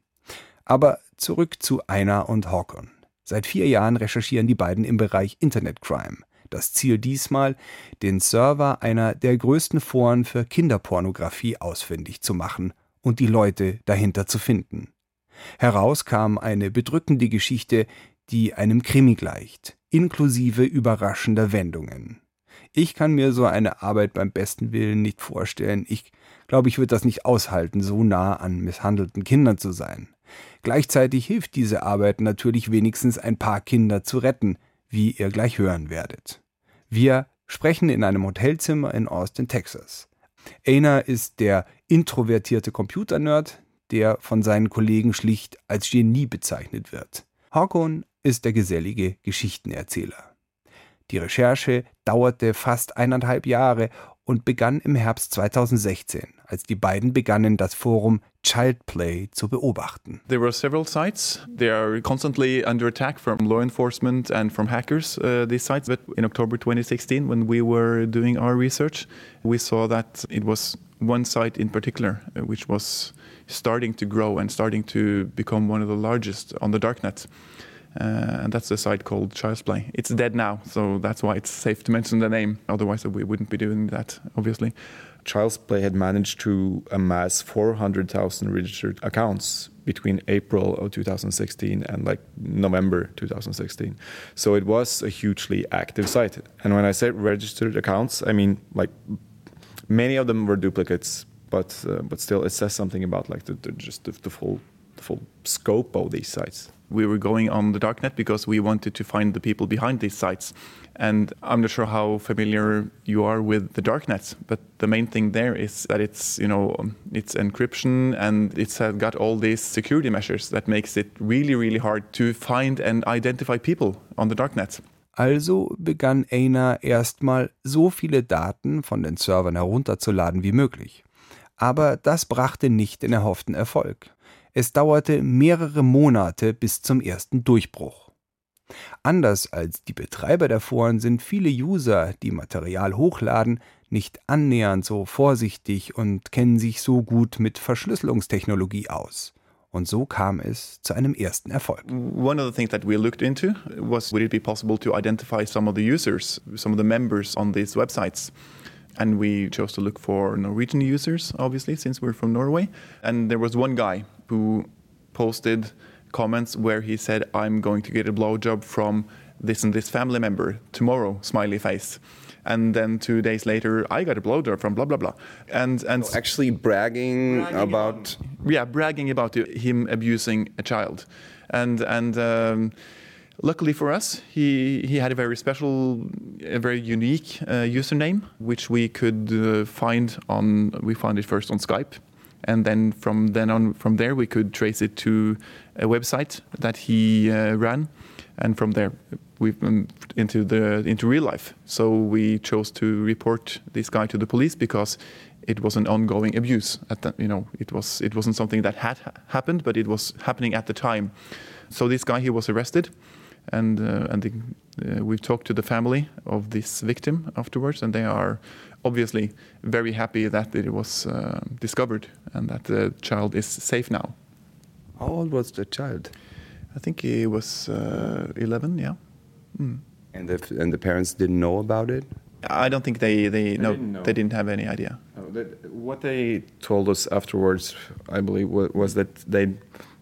Aber zurück zu Einer und Hawkon. Seit vier Jahren recherchieren die beiden im Bereich Internetcrime. Das Ziel diesmal, den Server einer der größten Foren für Kinderpornografie ausfindig zu machen und die Leute dahinter zu finden. Heraus kam eine bedrückende Geschichte, die einem Krimi gleicht, inklusive überraschender Wendungen. Ich kann mir so eine Arbeit beim besten Willen nicht vorstellen. Ich glaube, ich würde das nicht aushalten, so nah an misshandelten Kindern zu sein. Gleichzeitig hilft diese Arbeit natürlich wenigstens ein paar Kinder zu retten, wie ihr gleich hören werdet. Wir sprechen in einem Hotelzimmer in Austin, Texas. Aina ist der introvertierte Computernerd, der von seinen Kollegen schlicht als Genie bezeichnet wird. Håkon ist der gesellige Geschichtenerzähler. Die Recherche dauerte fast eineinhalb Jahre und begann im Herbst 2016, als die beiden begannen, das Forum Child Play zu beobachten. There were several sites. They are constantly under attack from law enforcement and from hackers, uh, these sites. But in October 2016, when we were doing our research, we saw that it was one site in particular, uh, which was starting to grow and starting to become one of the largest on the darknet. Uh, and that's a site called Child's Play. It's dead now, so that's why it's safe to mention the name. Otherwise, we wouldn't be doing that, obviously. Child's Play had managed to amass 400,000 registered accounts between April of 2016 and like November 2016. So it was a hugely active site. And when I say registered accounts, I mean like many of them were duplicates, but uh, but still it says something about like the, the just the, the full the full scope of these sites we were going on the darknet because we wanted to find the people behind these sites. And I'm not sure how familiar you are with the darknet, but the main thing there is that it's you know it's encryption and it's got all these security measures that makes it really really hard to find and identify people on the darknet. Also begann Aina erstmal so viele Daten von den Servern herunterzuladen wie möglich. Aber das brachte nicht den erhofften Erfolg. Es dauerte mehrere Monate bis zum ersten Durchbruch. Anders als die Betreiber der Foren sind viele User, die Material hochladen, nicht annähernd so vorsichtig und kennen sich so gut mit Verschlüsselungstechnologie aus. Und so kam es zu einem ersten Erfolg. One of the things that we looked into was would it be possible to identify some of the users, some of the members on these websites? And we chose to look for Norwegian users, obviously, since we're from Norway. And there was one guy who posted comments where he said, I'm going to get a blowjob from this and this family member tomorrow, smiley face. And then two days later, I got a blowjob from blah blah blah, and and so actually bragging, bragging about, yeah, bragging about him abusing a child, and and um, luckily for us, he he had a very special, a very unique uh, username which we could uh, find on. We found it first on Skype, and then from then on, from there, we could trace it to a website that he uh, ran, and from there been into the into real life. So we chose to report this guy to the police because it was an ongoing abuse. At the, you know, it was it wasn't something that had happened, but it was happening at the time. So this guy he was arrested, and uh, and the, uh, we've talked to the family of this victim afterwards, and they are obviously very happy that it was uh, discovered and that the child is safe now. How old was the child? I think he was uh, 11. Yeah. Mm. And the and the parents didn't know about it. I don't think they they, they no didn't they didn't have any idea. No, that, what they told us afterwards, I believe, was that they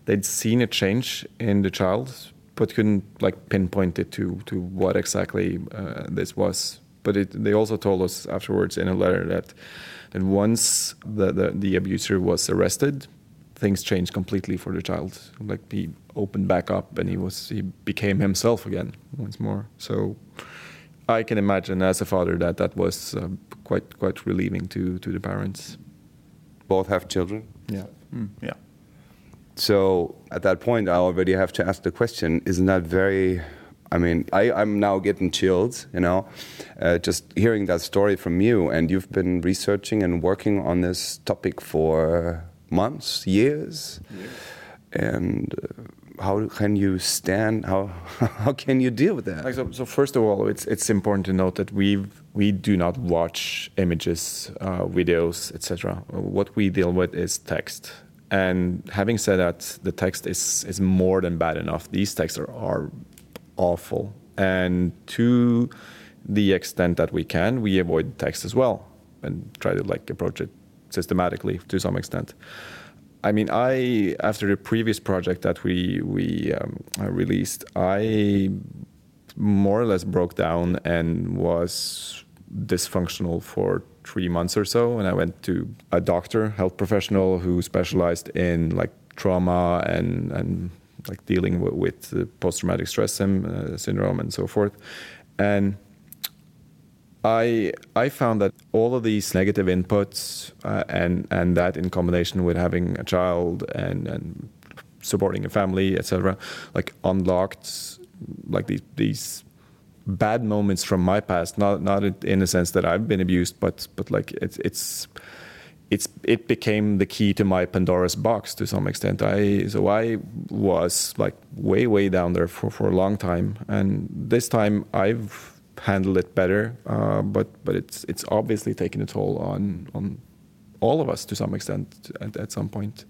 they'd seen a change in the child, but couldn't like pinpoint it to to what exactly uh, this was. But it, they also told us afterwards in a letter that that once the, the, the abuser was arrested, things changed completely for the child. Like he opened back up and he was he became himself again once more. So I can imagine as a father that that was uh, quite quite relieving to to the parents. Both have children. Yeah. Mm, yeah. So at that point, I already have to ask the question: Isn't that very I mean, I, am now getting chills, you know, uh, just hearing that story from you. And you've been researching and working on this topic for months, years. Yeah. And uh, how can you stand? How [laughs] how can you deal with that? Like so, so, first of all, it's it's important to note that we we do not watch images, uh, videos, etc. What we deal with is text. And having said that, the text is is more than bad enough. These texts are, are awful. And to the extent that we can, we avoid text as well and try to like approach it systematically to some extent. I mean, I after the previous project that we we um, released, I more or less broke down and was dysfunctional for three months or so. And I went to a doctor, health professional who specialized in like trauma and and like dealing with, with post-traumatic stress uh, syndrome and so forth. And I I found that all of these negative inputs uh, and and that in combination with having a child and and supporting a family, etc., like unlocked like these these bad moments from my past. Not not in the sense that I've been abused, but but like it's it's it's it became the key to my Pandora's box to some extent. I so I was like way way down there for, for a long time, and this time I've handled it better. Uh, but but it's it's obviously taken a toll on on all of us to some extent at, at some point.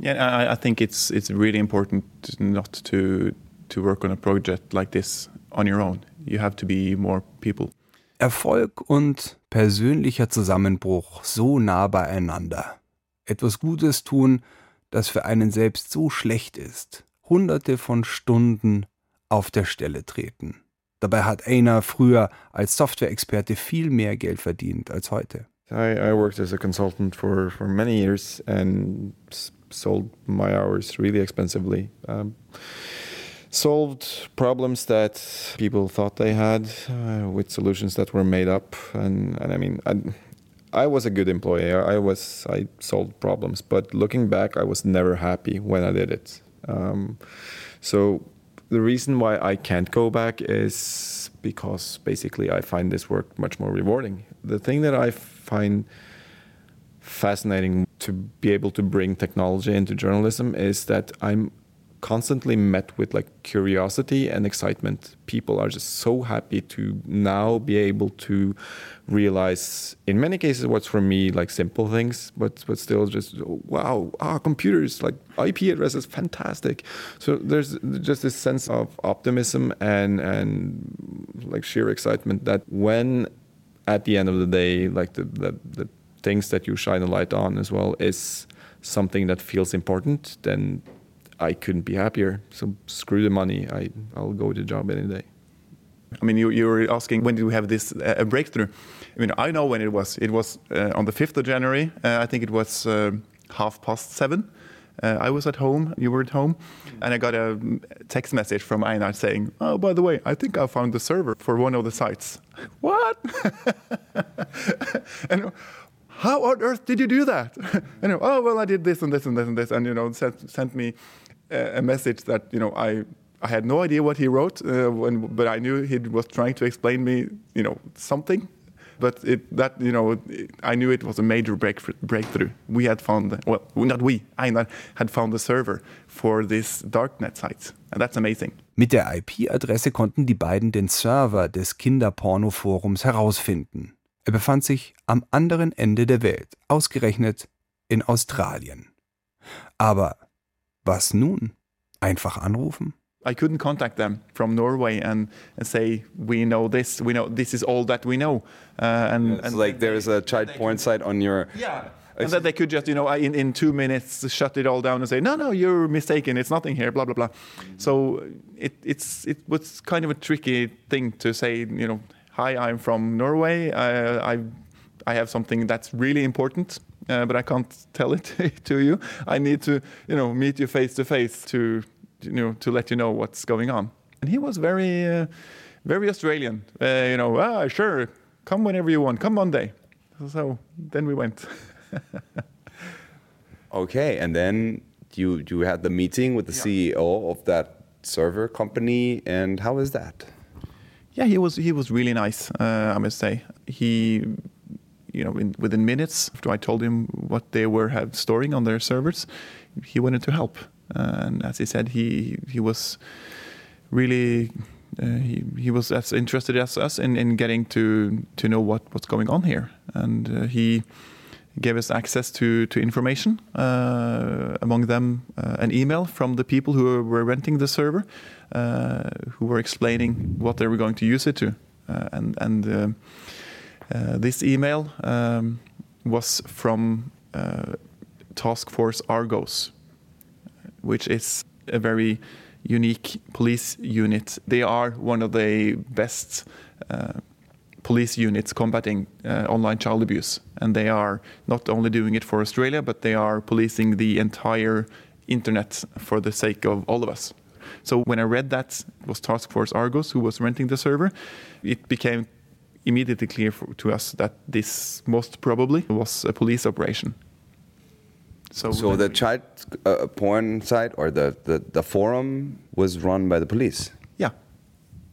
Yeah, I, I think it's it's really important not to to work on a project like this on your own. You have to be more people. Erfolg und persönlicher Zusammenbruch so nah beieinander. Etwas Gutes tun, das für einen selbst so schlecht ist. Hunderte von Stunden auf der Stelle treten. Dabei hat Einer früher als Software-Experte viel mehr Geld verdient als heute. I, I worked as a consultant for, for many years and sold my hours really expensively. Um, solved problems that people thought they had uh, with solutions that were made up. And, and I mean, I, I was a good employee. I was I solved problems, but looking back, I was never happy when I did it. Um, so the reason why I can't go back is because basically I find this work much more rewarding. The thing that I find fascinating to be able to bring technology into journalism is that I'm constantly met with like curiosity and excitement. People are just so happy to now be able to realize, in many cases, what's for me like simple things, but but still just wow, ah, computers like IP addresses, fantastic. So there's just this sense of optimism and and like sheer excitement that when at the end of the day, like the the, the things that you shine a light on as well is something that feels important, then I couldn't be happier. So screw the money. I, I'll go to the job any day. I mean, you, you were asking when did we have this uh, breakthrough? I mean, I know when it was. It was uh, on the 5th of January. Uh, I think it was uh, half past seven. Uh, I was at home, you were at home, and I got a text message from Einar saying, Oh, by the way, I think I found the server for one of the sites. [laughs] what? [laughs] and how on earth did you do that? [laughs] and oh, well, I did this and this and this and this, and you know, sent, sent me a message that you know I I had no idea what he wrote, uh, when, but I knew he was trying to explain me, you know, something. But it, that, you know, I knew it was a major breakthrough. We had found, well, not we, Einar had found the server for this darknet site. And that's amazing. Mit der IP-Adresse konnten die beiden den Server des Kinderporno-Forums herausfinden. Er befand sich am anderen Ende der Welt, ausgerechnet in Australien. Aber was nun? Einfach anrufen? I couldn't contact them from Norway and, and say we know this, we know this is all that we know. Uh, and, it's and like there is a child porn site on your. Yeah. And that they could just, you know, in, in two minutes shut it all down and say, no, no, you're mistaken. It's nothing here. Blah blah blah. So it it's it was kind of a tricky thing to say. You know, hi, I'm from Norway. I I, I have something that's really important. Uh, but I can't tell it [laughs] to you. I need to, you know, meet you face to face to you know, to let you know what's going on. And he was very, uh, very Australian. Uh, you know, ah, sure, come whenever you want, come Monday. So then we went. [laughs] okay, and then you you had the meeting with the yeah. CEO of that server company, and how is that? Yeah, he was he was really nice. Uh, I must say he. You know, in, within minutes after I told him what they were have storing on their servers, he wanted to help. And as he said, he he was really uh, he he was as interested as us in, in getting to to know what what's going on here, and uh, he gave us access to to information. Uh, among them, uh, an email from the people who were renting the server, uh, who were explaining what they were going to use it to, and and this email um, was from Task Force Argos, which is a very unique police unit. They are one of the best uh, police units combating uh, online child abuse. And they are not only doing it for Australia, but they are policing the entire internet for the sake of all of us. So when I read that it was Task Force Argos who was renting the server, it became immediately clear for, to us that this most probably was a police operation. So, so the child uh, porn site or the, the, the forum was run by the police? Yeah,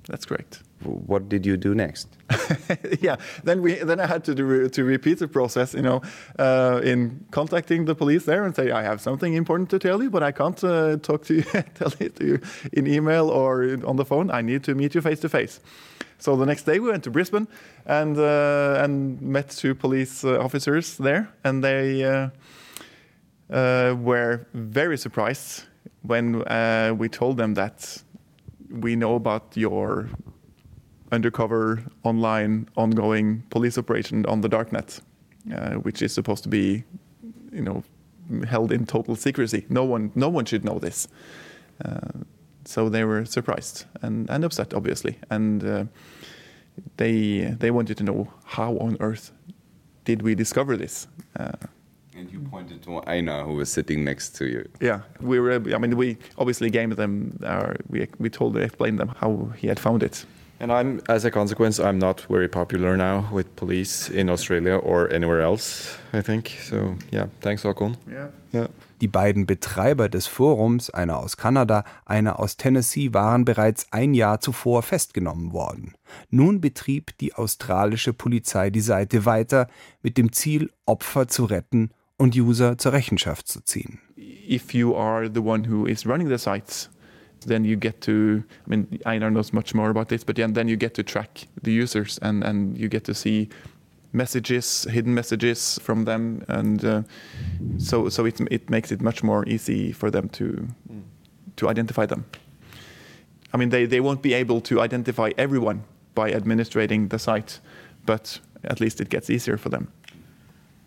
that's correct. What did you do next? [laughs] yeah, then we then I had to do, to repeat the process, you know, uh, in contacting the police there and say I have something important to tell you, but I can't uh, talk to you, [laughs] tell it to you in email or on the phone. I need to meet you face to face. So the next day we went to Brisbane and uh, and met two police uh, officers there, and they uh, uh, were very surprised when uh, we told them that we know about your undercover online ongoing police operation on the darknet, uh, which is supposed to be, you know, held in total secrecy. No one, no one should know this. So they were surprised and, and upset, obviously, and uh, they they wanted to know how on earth did we discover this. Uh, and you pointed to Aina, who was sitting next to you. Yeah, we were. I mean, we obviously gave them. Our, we we told, them, explained them how he had found it. And I'm, as a consequence, I'm not very popular now with police in Australia or anywhere else. I think so. Yeah, thanks, Håkon. Yeah. yeah. Die beiden Betreiber des Forums, einer aus Kanada, einer aus Tennessee, waren bereits ein Jahr zuvor festgenommen worden. Nun betrieb die australische Polizei die Seite weiter mit dem Ziel, Opfer zu retten und User zur Rechenschaft zu ziehen. if you are the one who is running the sites, then you get to, I mean, Einar knows much more about this, but then you get to track the users and, and you get to see messages, hidden messages from them. And uh, so, so it, it makes it much more easy for them to, to identify them. I mean, they, they won't be able to identify everyone by administrating the site, but at least it gets easier for them.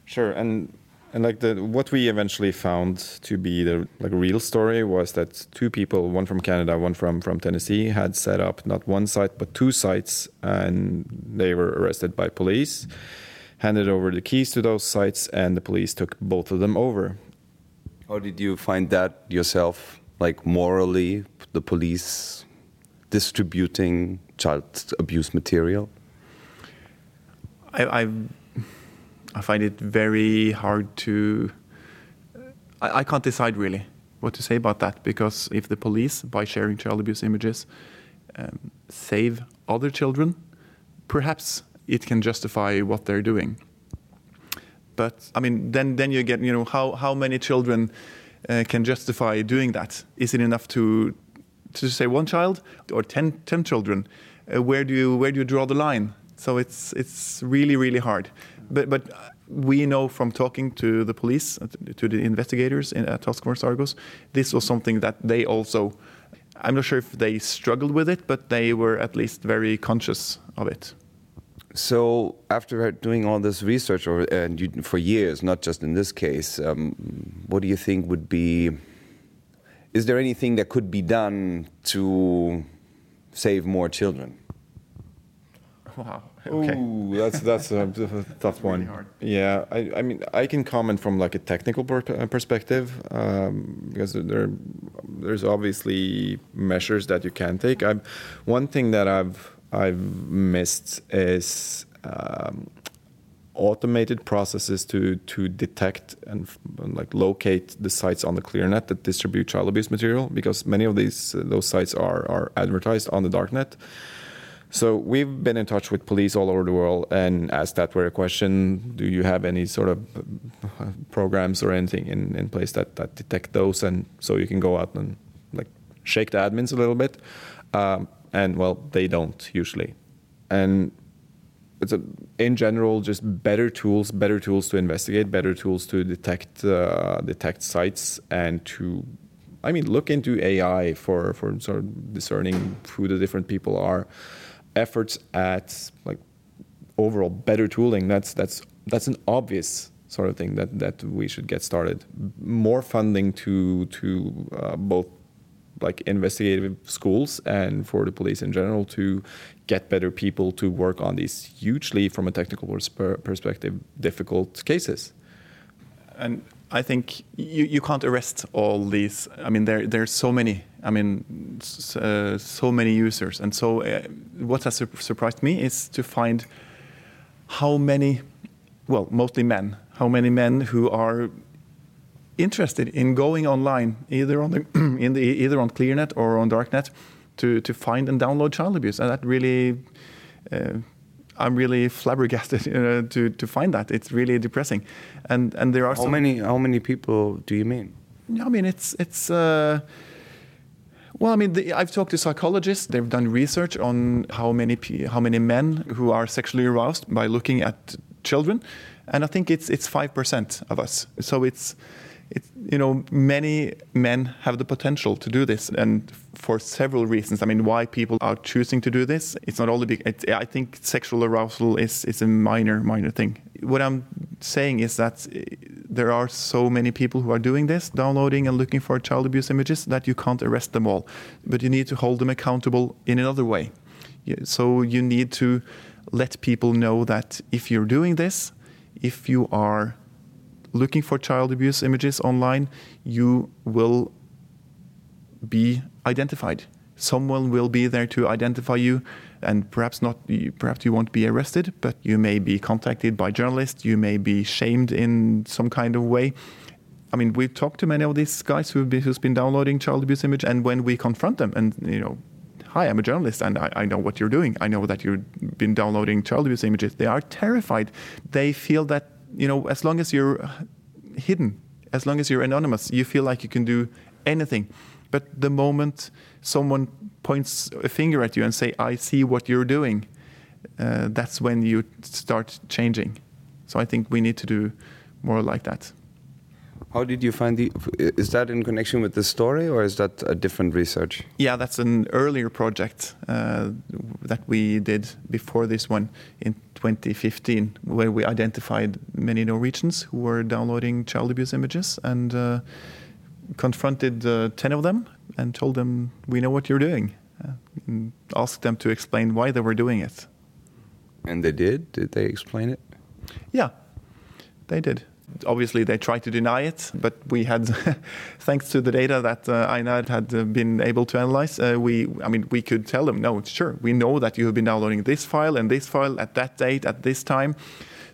Sure, and and like the what we eventually found to be the like real story was that two people, one from Canada, one from from Tennessee, had set up not one site but two sites, and they were arrested by police, handed over the keys to those sites, and the police took both of them over. How did you find that yourself? Like morally, the police distributing child abuse material? I, I, I find it very hard to. I, I can't decide really what to say about that because if the police, by sharing child abuse images, um, save other children, perhaps it can justify what they're doing. But I mean, then then you get you know how how many children uh, can justify doing that? Is it enough to to say one child or 10, 10 children? Uh, where do you where do you draw the line? So it's it's really really hard. But but we know from talking to the police, uh, to the investigators in at Task Force Argos, this was something that they also. I'm not sure if they struggled with it, but they were at least very conscious of it. So, after doing all this research, or and you, for years, not just in this case, um, what do you think would be? Is there anything that could be done to save more children? Wow. Okay. Ooh, that's that's a, a [laughs] tough one. Yeah, I, I mean, I can comment from like a technical per perspective um, because there there's obviously measures that you can take. i one thing that I've I've missed is um, automated processes to to detect and, and, like locate the sites on the ClearNet that distribute child abuse material because many of these uh, those sites are are advertised on the darknet. So we've been in touch with police all over the world and asked that very question: Do you have any sort of programs or anything in, in place that, that detect those, and so you can go out and like shake the admins a little bit? Um, and well, they don't usually. And it's a, in general just better tools, better tools to investigate, better tools to detect uh, detect sites, and to, I mean, look into AI for for sort of discerning who the different people are. Efforts at like overall better tooling. That's that's that's an obvious sort of thing that that we should get started. More funding to to uh, both like investigative schools and for the police in general to get better people to work on these hugely from a technical perspective difficult cases and i think you, you can't arrest all these i mean there there's so many i mean uh, so many users and so uh, what has surprised me is to find how many well mostly men how many men who are interested in going online, either on the, [clears throat] in the either on ClearNet or on DarkNet, to to find and download child abuse, and that really. Uh, I'm really flabbergasted [laughs] uh, to to find that. It's really depressing, and and there are how many how many people do you mean? I mean it's it's. Uh, well, I mean, the, I've talked to psychologists. They've done research on how many how many men who are sexually aroused by looking at children, and I think it's it's five percent of us. So it's it's you know many men have the potential to do this and for several reasons. I mean why people are choosing to do this it's not only big i think sexual arousal is is a minor minor thing. What i'm saying is that eh, there are so many people who are doing this downloading and looking for child abuse images that you can't arrest them all. But you need to hold them accountable in another way. So you need to let people know that if you're doing this if you are looking for child abuse images online, you will be identified. Someone will be there to identify you, and perhaps not. Perhaps you won't be arrested, but you may be contacted by journalists. You may be shamed in some kind of way. I mean, we've talked to many of these guys who've been, who's been downloading child abuse image, and when we confront them, and you know, hi, I'm a journalist, and I, I know what you're doing. I know that you've been downloading child abuse images. They are terrified. They feel that you know, as long as you're hidden As long as you're anonymous, you feel like you can do anything. But the moment someone points a finger at you and say, "I see what you're doing," uh, that's when you start changing. So I think we need to do more like that. How did you find the? Is that in connection with the story, or is that a different research? Yeah, that's an earlier project uh, that we did before this one in 2015, where we identified many Norwegians who were downloading child abuse images and uh, confronted uh, 10 of them and told them, We know what you're doing. Uh, and asked them to explain why they were doing it. And they did? Did they explain it? Yeah, they did obviously they tried to deny it, but we had, [laughs] thanks to the data that uh, INAD had uh, been able to analyze, uh, we, I mean, we could tell them, no, sure, we know that you have been downloading this file and this file at that date, at this time,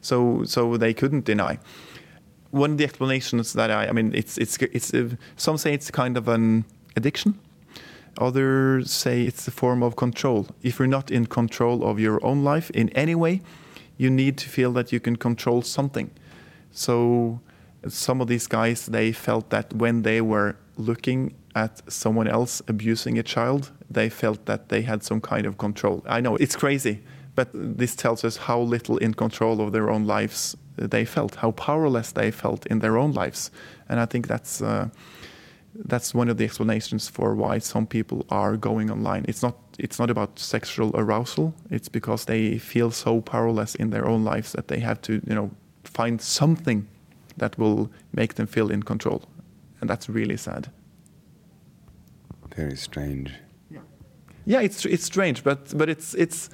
so so they couldn't deny. One of the explanations that I, I mean, it's it's it's uh, some say it's kind of an addiction. Others say it's a form of control. If you're not in control of your own life in any way, you need to feel that you can control something. So some of these guys they felt that when they were looking at someone else abusing a child, they felt that they had some kind of control. I know it's crazy, but this tells us how little in control of their own lives they felt, how powerless they felt in their own lives, and I think that's. Uh, that's one of the explanations for why some people are going online. It's not it's not about sexual arousal. It's because they feel so powerless in their own lives that they have to you know find something that will make them feel in control. And that's really sad. Very strange. Yeah, yeah it's, it's strange, but, but it's, it's,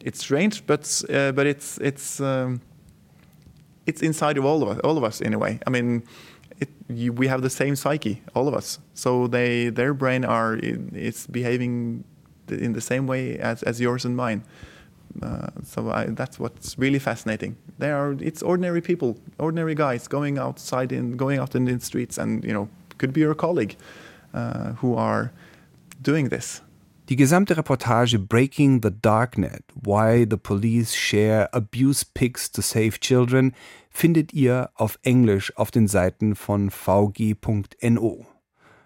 it's strange, but, uh, but it's, it's, um, it's inside of all of us, all of us in a way. I mean, it, you, we have the same psyche, all of us. So they, their brain are, it's behaving in the same way as, as yours and mine. Uh, so I, that's what's really fascinating. They are it's ordinary people, ordinary guys going outside in going out in the streets, and you know could be your colleague uh, who are doing this. Die gesamte Reportage Breaking the Darknet: Why the Police Share Abuse Pics to Save Children findet ihr auf Englisch auf den Seiten von vg.no.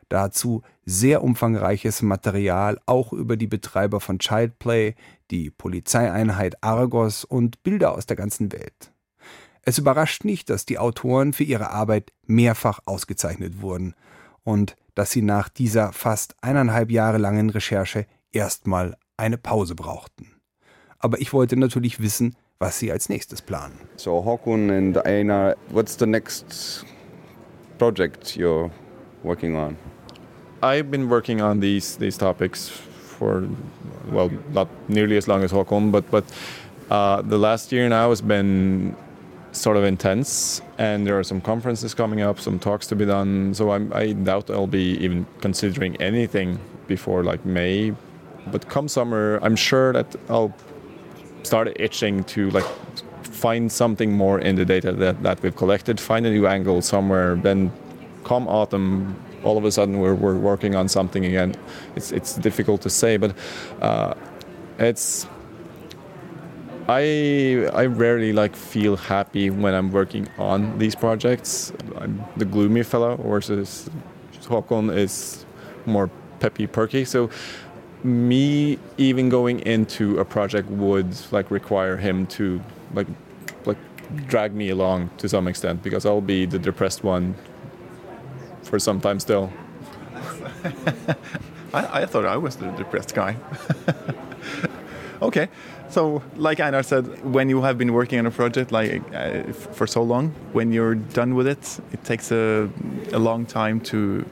Dazu sehr umfangreiches Material auch über die Betreiber von Childplay, die Polizeieinheit Argos und Bilder aus der ganzen Welt. Es überrascht nicht, dass die Autoren für ihre Arbeit mehrfach ausgezeichnet wurden und dass sie nach dieser fast eineinhalb Jahre langen Recherche erstmal eine Pause brauchten. Aber ich wollte natürlich wissen, was sie als nächstes planen. So Håkon and Einar, what's the next project you're working on? I've been working on these these topics for well, not nearly as long as Håkon, but but uh, the last year now has been sort of intense, and there are some conferences coming up, some talks to be done. So I'm, I doubt I'll be even considering anything before like May. But come summer, I'm sure that I'll start itching to like find something more in the data that, that we've collected, find a new angle somewhere. Then come autumn, all of a sudden we're, we're working on something again. It's, it's difficult to say, but uh, it's I I rarely like feel happy when I'm working on these projects. I'm the gloomy fellow, versus Håkon is more peppy, perky. So me even going into a project would like require him to like like drag me along to some extent because I'll be the depressed one for some time still. [laughs] I, I thought I was the depressed guy. [laughs] okay, so like Einar said, when you have been working on a project like uh, for so long, when you're done with it, it takes a, a long time to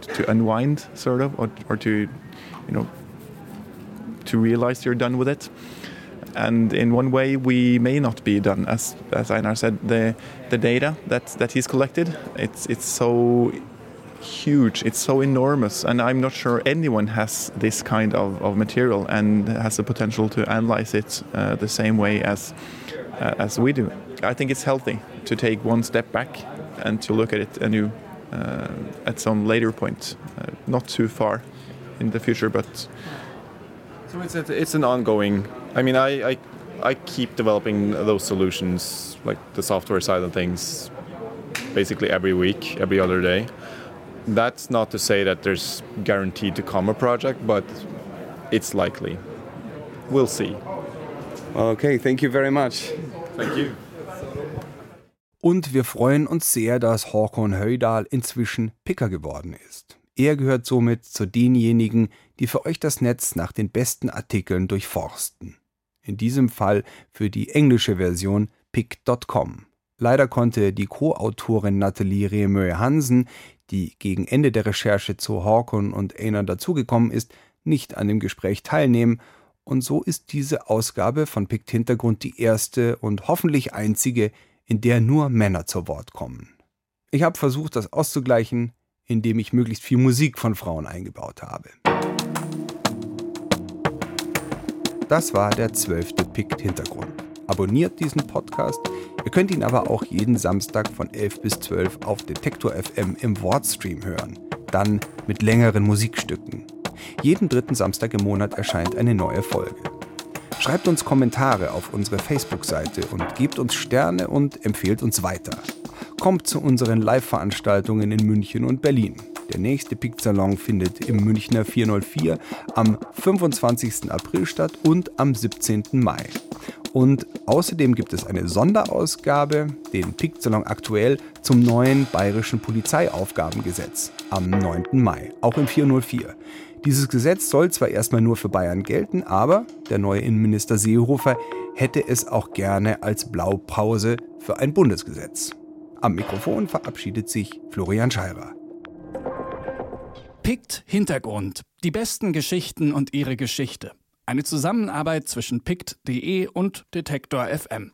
to unwind, sort of, or, or to you know to realize you're done with it. And in one way, we may not be done, as as Einar said. The the data that that he's collected, it's it's so huge, it's so enormous, and I'm not sure anyone has this kind of, of material and has the potential to analyze it uh, the same way as uh, as we do. I think it's healthy to take one step back and to look at it anew uh, at some later point, uh, not too far in the future, but. So it's a, it's an ongoing. I mean, I, I I keep developing those solutions, like the software side of things, basically every week, every other day. That's not to say that there's guaranteed to come a project, but it's likely. We'll see. Okay, thank you very much. Thank you. Und wir freuen uns sehr, dass Håkon Höjdal inzwischen Picker geworden ist. Er gehört somit zu denjenigen, die für euch das Netz nach den besten Artikeln durchforsten. In diesem Fall für die englische Version pick.com. Leider konnte die Co-Autorin Nathalie Remö Hansen, die gegen Ende der Recherche zu Håkon und Einar dazugekommen ist, nicht an dem Gespräch teilnehmen und so ist diese Ausgabe von Pict Hintergrund die erste und hoffentlich einzige, in der nur Männer zu Wort kommen. Ich habe versucht, das auszugleichen, indem ich möglichst viel Musik von Frauen eingebaut habe. Das war der zwölfte Pict Hintergrund. Abonniert diesen Podcast. Ihr könnt ihn aber auch jeden Samstag von 11 bis 12 auf Detektor FM im Wortstream hören. Dann mit längeren Musikstücken. Jeden dritten Samstag im Monat erscheint eine neue Folge. Schreibt uns Kommentare auf unsere Facebook-Seite und gebt uns Sterne und empfehlt uns weiter. Kommt zu unseren Live-Veranstaltungen in München und Berlin. Der nächste Pick-Salon findet im Münchner 404 am 25. April statt und am 17. Mai. Und außerdem gibt es eine Sonderausgabe, den Pick-Salon aktuell zum neuen bayerischen Polizeiaufgabengesetz am 9. Mai, auch im 404. Dieses Gesetz soll zwar erstmal nur für Bayern gelten, aber der neue Innenminister Seehofer hätte es auch gerne als Blaupause für ein Bundesgesetz. Am Mikrofon verabschiedet sich Florian Scheirer. Pict Hintergrund. Die besten Geschichten und ihre Geschichte. Eine Zusammenarbeit zwischen pict.de und Detektor FM.